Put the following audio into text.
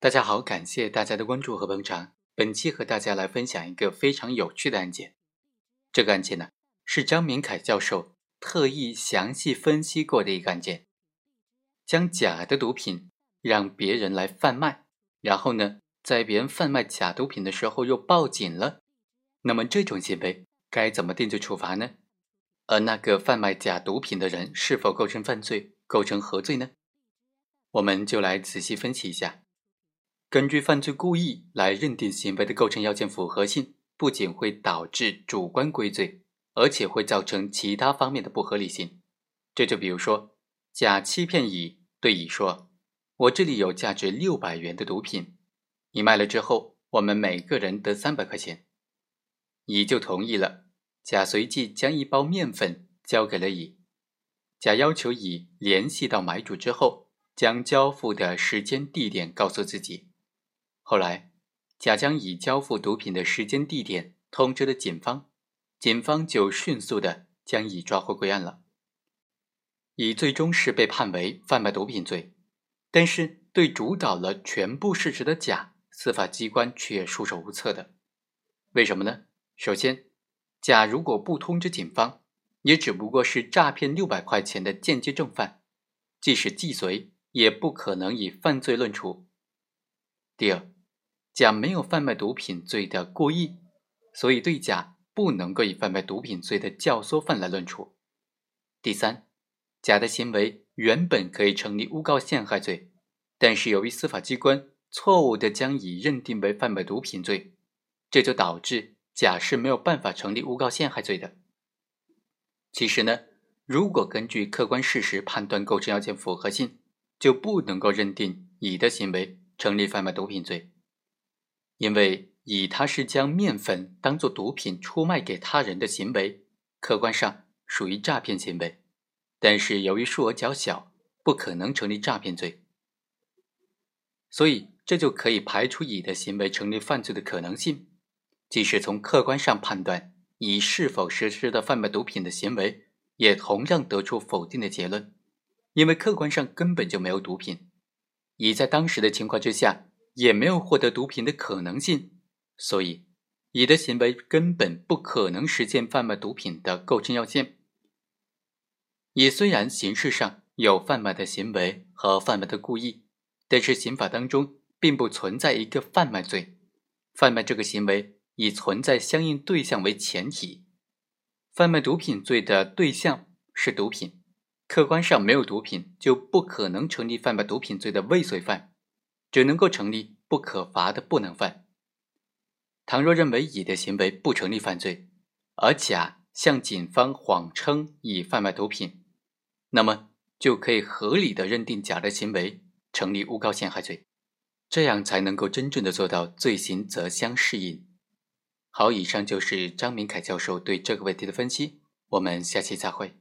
大家好，感谢大家的关注和捧场。本期和大家来分享一个非常有趣的案件。这个案件呢，是张明凯教授特意详细分析过的一个案件。将假的毒品让别人来贩卖，然后呢，在别人贩卖假毒品的时候又报警了，那么这种行为该怎么定罪处罚呢？而那个贩卖假毒品的人是否构成犯罪、构成何罪呢？我们就来仔细分析一下。根据犯罪故意来认定行为的构成要件符合性，不仅会导致主观归罪，而且会造成其他方面的不合理性。这就比如说，甲欺骗乙，对乙说：“我这里有价值六百元的毒品，你卖了之后，我们每个人得三百块钱。”乙就同意了。甲随即将一包面粉交给了乙，甲要求乙联系到买主之后，将交付的时间地点告诉自己。后来，甲将乙交付毒品的时间地点通知了警方，警方就迅速的将乙抓获归案了。乙最终是被判为贩卖毒品罪，但是对主导了全部事实的甲，司法机关却束手无策的。为什么呢？首先，甲如果不通知警方，也只不过是诈骗六百块钱的间接正犯，即使既遂，也不可能以犯罪论处。第二。甲没有贩卖毒品罪的故意，所以对甲不能够以贩卖毒品罪的教唆犯来论处。第三，甲的行为原本可以成立诬告陷害罪，但是由于司法机关错误的将乙认定为贩卖毒品罪，这就导致甲是没有办法成立诬告陷害罪的。其实呢，如果根据客观事实判断构成要件符合性，就不能够认定乙的行为成立贩卖毒品罪。因为乙他是将面粉当做毒品出卖给他人的行为，客观上属于诈骗行为，但是由于数额较小，不可能成立诈骗罪，所以这就可以排除乙的行为成立犯罪的可能性。即使从客观上判断乙是否实施的贩卖毒品的行为，也同样得出否定的结论，因为客观上根本就没有毒品，乙在当时的情况之下。也没有获得毒品的可能性，所以乙的行为根本不可能实现贩卖毒品的构成要件。乙虽然形式上有贩卖的行为和贩卖的故意，但是刑法当中并不存在一个贩卖罪。贩卖这个行为以存在相应对象为前提，贩卖毒品罪的对象是毒品，客观上没有毒品，就不可能成立贩卖毒品罪的未遂犯。只能够成立不可罚的不能犯。倘若认为乙的行为不成立犯罪，而甲向警方谎称乙贩卖毒品，那么就可以合理的认定甲的行为成立诬告陷害罪，这样才能够真正的做到罪行则相适应。好，以上就是张明凯教授对这个问题的分析，我们下期再会。